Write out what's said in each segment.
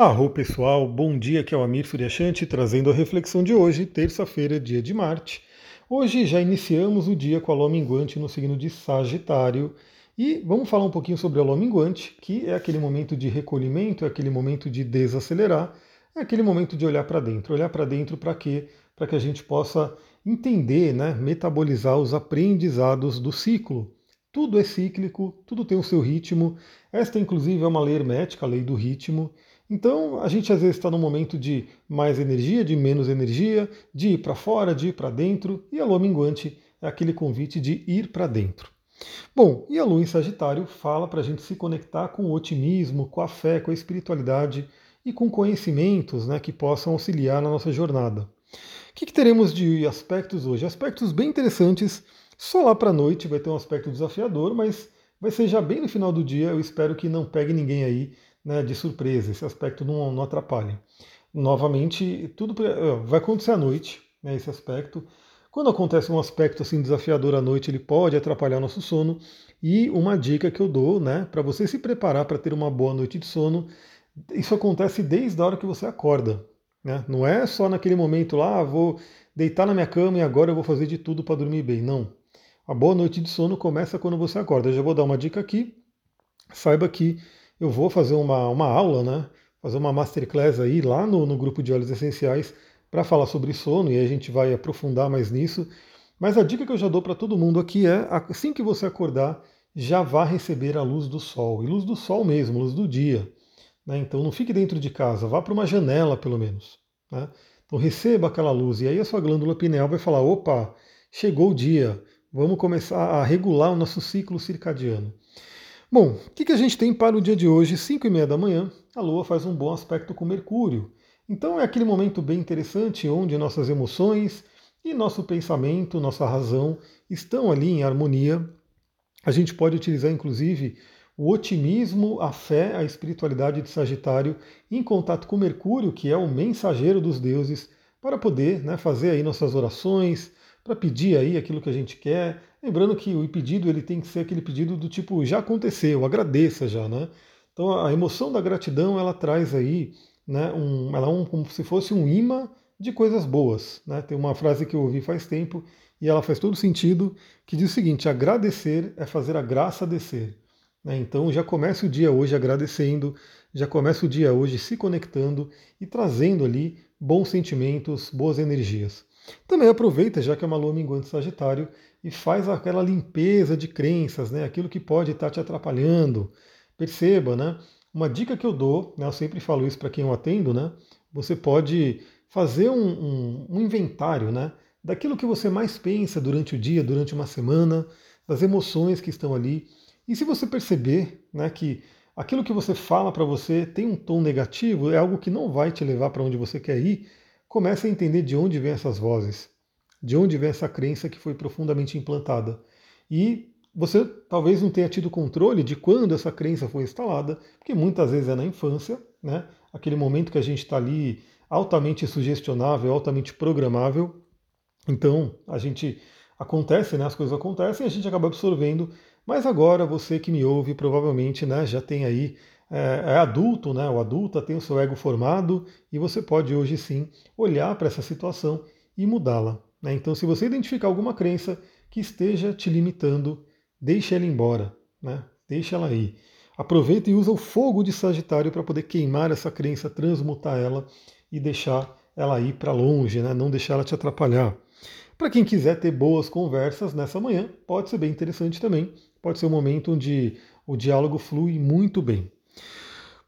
Arro pessoal, bom dia, aqui é o Amir Suryashanti trazendo a reflexão de hoje, terça-feira, dia de Marte. Hoje já iniciamos o dia com a lua minguante no signo de Sagitário e vamos falar um pouquinho sobre a lua minguante, que é aquele momento de recolhimento, é aquele momento de desacelerar, é aquele momento de olhar para dentro. Olhar para dentro para quê? Para que a gente possa entender, né, metabolizar os aprendizados do ciclo. Tudo é cíclico, tudo tem o seu ritmo. Esta, inclusive, é uma lei hermética, a lei do ritmo. Então, a gente às vezes está num momento de mais energia, de menos energia, de ir para fora, de ir para dentro, e a lua minguante é aquele convite de ir para dentro. Bom, e a lua em Sagitário fala para a gente se conectar com o otimismo, com a fé, com a espiritualidade e com conhecimentos né, que possam auxiliar na nossa jornada. O que, que teremos de aspectos hoje? Aspectos bem interessantes. Só lá para a noite vai ter um aspecto desafiador, mas vai ser já bem no final do dia. Eu espero que não pegue ninguém aí né, de surpresa, esse aspecto não, não atrapalha. Novamente, tudo vai acontecer à noite, né, esse aspecto. Quando acontece um aspecto assim desafiador à noite, ele pode atrapalhar nosso sono. E uma dica que eu dou, né, para você se preparar para ter uma boa noite de sono, isso acontece desde a hora que você acorda. Né? Não é só naquele momento lá, ah, vou deitar na minha cama e agora eu vou fazer de tudo para dormir bem. Não. A boa noite de sono começa quando você acorda. Eu já vou dar uma dica aqui. Saiba que eu vou fazer uma, uma aula, né? Fazer uma masterclass aí lá no, no grupo de óleos essenciais para falar sobre sono e a gente vai aprofundar mais nisso. Mas a dica que eu já dou para todo mundo aqui é assim que você acordar, já vá receber a luz do sol, e luz do sol mesmo, luz do dia. Né? Então não fique dentro de casa, vá para uma janela pelo menos. Né? Então receba aquela luz, e aí a sua glândula pineal vai falar: opa, chegou o dia, vamos começar a regular o nosso ciclo circadiano. Bom, o que, que a gente tem para o dia de hoje, 5 e meia da manhã? A Lua faz um bom aspecto com Mercúrio. Então é aquele momento bem interessante onde nossas emoções e nosso pensamento, nossa razão estão ali em harmonia. A gente pode utilizar inclusive o otimismo, a fé, a espiritualidade de Sagitário em contato com Mercúrio, que é o mensageiro dos deuses, para poder né, fazer aí nossas orações, para pedir aí aquilo que a gente quer, Lembrando que o pedido ele tem que ser aquele pedido do tipo já aconteceu, agradeça já, né? Então a emoção da gratidão ela traz aí, né, um, ela é um, como se fosse um imã de coisas boas. Né? Tem uma frase que eu ouvi faz tempo e ela faz todo sentido, que diz o seguinte: agradecer é fazer a graça descer. Né? Então já começa o dia hoje agradecendo, já começa o dia hoje se conectando e trazendo ali bons sentimentos, boas energias. Também aproveita, já que é uma lua minguante Sagitário, e faz aquela limpeza de crenças, né? aquilo que pode estar te atrapalhando. Perceba, né? Uma dica que eu dou, né? eu sempre falo isso para quem eu atendo, né? Você pode fazer um, um, um inventário, né? Daquilo que você mais pensa durante o dia, durante uma semana, das emoções que estão ali. E se você perceber né, que aquilo que você fala para você tem um tom negativo, é algo que não vai te levar para onde você quer ir, comece a entender de onde vêm essas vozes, de onde vem essa crença que foi profundamente implantada. E você talvez não tenha tido controle de quando essa crença foi instalada, porque muitas vezes é na infância, né? aquele momento que a gente está ali altamente sugestionável, altamente programável. Então a gente acontece, né? as coisas acontecem a gente acaba absorvendo. Mas agora você que me ouve provavelmente né, já tem aí é, é adulto, né? O adulta tem o seu ego formado e você pode hoje sim olhar para essa situação e mudá-la. Né? Então, se você identificar alguma crença que esteja te limitando, deixe ela embora, né? deixe ela aí. Aproveita e usa o fogo de Sagitário para poder queimar essa crença, transmutar ela e deixar ela ir para longe, né? não deixar ela te atrapalhar. Para quem quiser ter boas conversas nessa manhã, pode ser bem interessante também. Pode ser um momento onde o diálogo flui muito bem.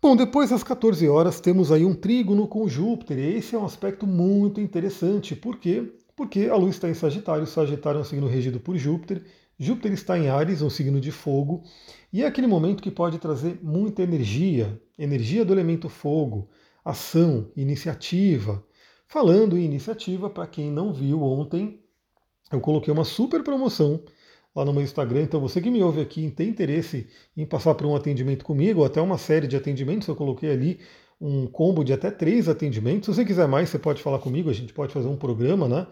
Bom, depois das 14 horas temos aí um trígono com Júpiter. E esse é um aspecto muito interessante. Por quê? Porque a Lua está em Sagitário, Sagitário é um signo regido por Júpiter, Júpiter está em Ares, um signo de fogo, e é aquele momento que pode trazer muita energia, energia do elemento fogo, ação, iniciativa. Falando em iniciativa, para quem não viu ontem, eu coloquei uma super promoção lá no meu Instagram. Então, você que me ouve aqui e tem interesse em passar por um atendimento comigo, ou até uma série de atendimentos, eu coloquei ali um combo de até três atendimentos. Se você quiser mais, você pode falar comigo, a gente pode fazer um programa, né?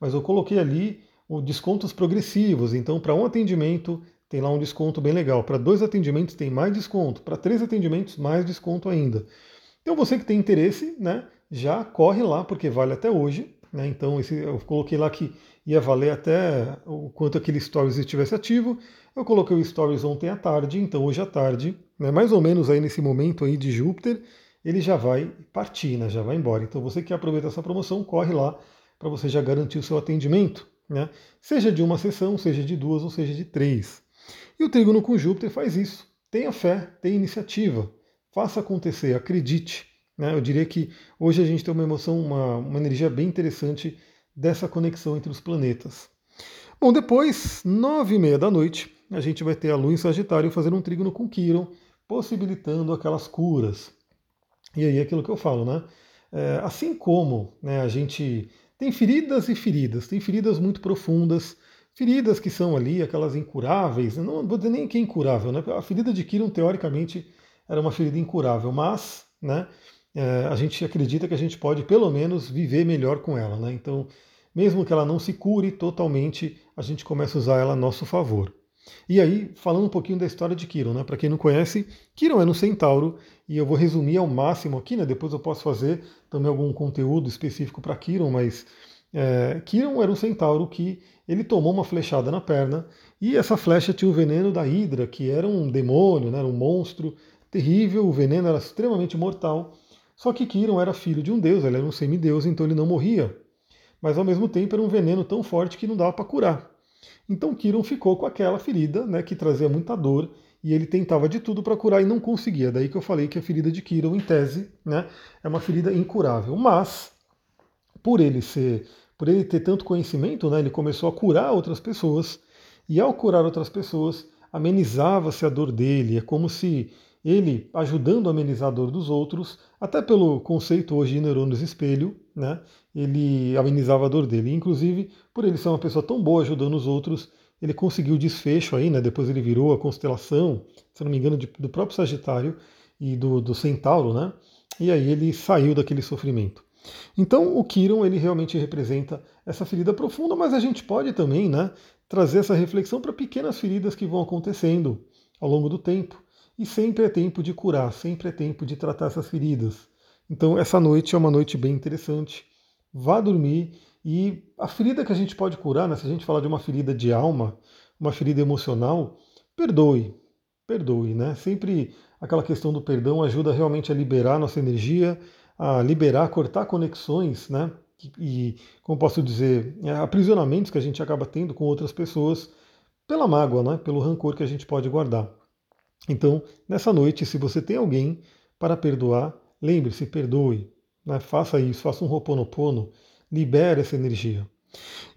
Mas eu coloquei ali descontos progressivos. Então, para um atendimento, tem lá um desconto bem legal. Para dois atendimentos, tem mais desconto. Para três atendimentos, mais desconto ainda. Então você que tem interesse, né, já corre lá, porque vale até hoje. Né? Então esse, eu coloquei lá que ia valer até o quanto aquele Stories estivesse ativo. Eu coloquei o Stories ontem à tarde, então hoje à tarde, né, mais ou menos aí nesse momento aí de Júpiter, ele já vai partir, né, já vai embora. Então você que aproveita essa promoção, corre lá para você já garantir o seu atendimento, né? seja de uma sessão, seja de duas ou seja de três. E o trígono com Júpiter faz isso. Tenha fé, tenha iniciativa, faça acontecer, acredite. Né? Eu diria que hoje a gente tem uma emoção, uma, uma energia bem interessante dessa conexão entre os planetas. Bom, depois, nove e meia da noite, a gente vai ter a Lua em Sagitário fazendo um trígono com Quiron, possibilitando aquelas curas. E aí é aquilo que eu falo, né? É, assim como né, a gente tem feridas e feridas, tem feridas muito profundas, feridas que são ali aquelas incuráveis, não vou dizer nem que é incurável, né? A ferida de Quiron, teoricamente, era uma ferida incurável, mas né, é, a gente acredita que a gente pode pelo menos viver melhor com ela. Né? Então, mesmo que ela não se cure totalmente, a gente começa a usar ela a nosso favor. E aí, falando um pouquinho da história de Kiron, né? Para quem não conhece, Kiron é no Centauro, e eu vou resumir ao máximo aqui, né? Depois eu posso fazer também algum conteúdo específico para Kiron, mas é, era um centauro que ele tomou uma flechada na perna, e essa flecha tinha o veneno da Hidra, que era um demônio, né? era um monstro terrível, o veneno era extremamente mortal. Só que Kiron era filho de um deus, ele era um semideus, então ele não morria. Mas ao mesmo tempo era um veneno tão forte que não dava para curar. Então Kiron ficou com aquela ferida, né, que trazia muita dor, e ele tentava de tudo para curar e não conseguia. Daí que eu falei que a ferida de Kiron, em tese, né, é uma ferida incurável. Mas, por ele ser, por ele ter tanto conhecimento, né, ele começou a curar outras pessoas, e ao curar outras pessoas, amenizava-se a dor dele. É como se ele ajudando a amenizar a dor dos outros, até pelo conceito hoje de neurônios espelho, né, ele amenizava a dor dele. Inclusive, por ele ser uma pessoa tão boa ajudando os outros, ele conseguiu o desfecho aí, né, depois ele virou a constelação, se não me engano, de, do próprio Sagitário e do, do Centauro, né, e aí ele saiu daquele sofrimento. Então o Kiron ele realmente representa essa ferida profunda, mas a gente pode também né, trazer essa reflexão para pequenas feridas que vão acontecendo ao longo do tempo. E sempre é tempo de curar, sempre é tempo de tratar essas feridas. Então, essa noite é uma noite bem interessante. Vá dormir e a ferida que a gente pode curar, né, se a gente falar de uma ferida de alma, uma ferida emocional, perdoe. Perdoe, né? Sempre aquela questão do perdão ajuda realmente a liberar nossa energia, a liberar, cortar conexões, né? E, como posso dizer, é, aprisionamentos que a gente acaba tendo com outras pessoas pela mágoa, né? Pelo rancor que a gente pode guardar. Então, nessa noite, se você tem alguém para perdoar, lembre-se, perdoe. Né? Faça isso, faça um roponopono, libere essa energia.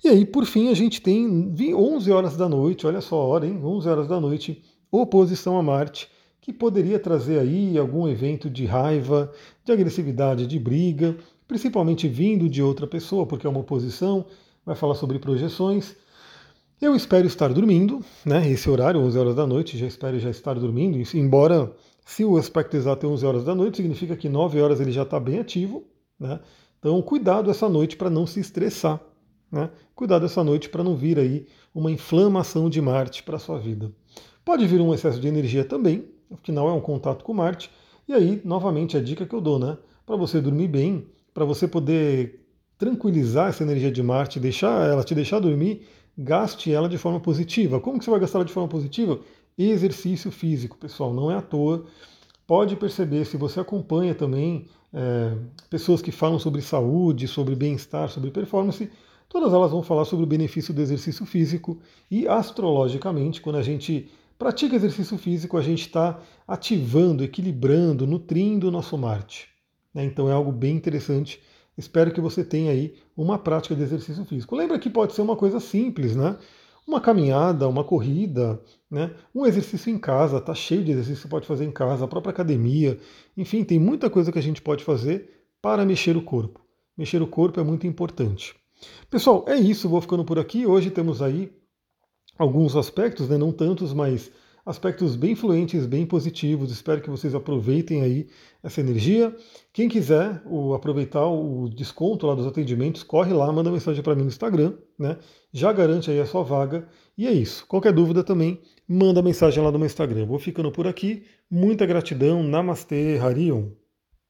E aí, por fim, a gente tem 11 horas da noite, olha só a hora, hein? 11 horas da noite, oposição a Marte, que poderia trazer aí algum evento de raiva, de agressividade, de briga, principalmente vindo de outra pessoa, porque é uma oposição, vai falar sobre projeções. Eu espero estar dormindo, né? Esse horário, 11 horas da noite, já espero já estar dormindo. Embora, se o aspecto exato é 11 horas da noite, significa que 9 horas ele já está bem ativo, né? Então, cuidado essa noite para não se estressar, né? Cuidado essa noite para não vir aí uma inflamação de Marte para a sua vida. Pode vir um excesso de energia também, afinal é um contato com Marte. E aí, novamente, a dica que eu dou, né? Para você dormir bem, para você poder tranquilizar essa energia de Marte, deixar ela te deixar dormir gaste ela de forma positiva. Como que você vai gastar ela de forma positiva? Exercício físico, pessoal, não é à toa. Pode perceber, se você acompanha também é, pessoas que falam sobre saúde, sobre bem-estar, sobre performance, todas elas vão falar sobre o benefício do exercício físico e astrologicamente, quando a gente pratica exercício físico, a gente está ativando, equilibrando, nutrindo o nosso Marte. Né? Então é algo bem interessante Espero que você tenha aí uma prática de exercício físico. Lembra que pode ser uma coisa simples, né? Uma caminhada, uma corrida, né? um exercício em casa, tá cheio de exercício que você pode fazer em casa, a própria academia. Enfim, tem muita coisa que a gente pode fazer para mexer o corpo. Mexer o corpo é muito importante. Pessoal, é isso, vou ficando por aqui. Hoje temos aí alguns aspectos, né? não tantos, mas aspectos bem fluentes, bem positivos. Espero que vocês aproveitem aí essa energia. Quem quiser o, aproveitar o desconto lá dos atendimentos, corre lá, manda mensagem para mim no Instagram, né? Já garante aí a sua vaga. E é isso. Qualquer dúvida também, manda mensagem lá no meu Instagram. Vou ficando por aqui. Muita gratidão. Namastê, Harion.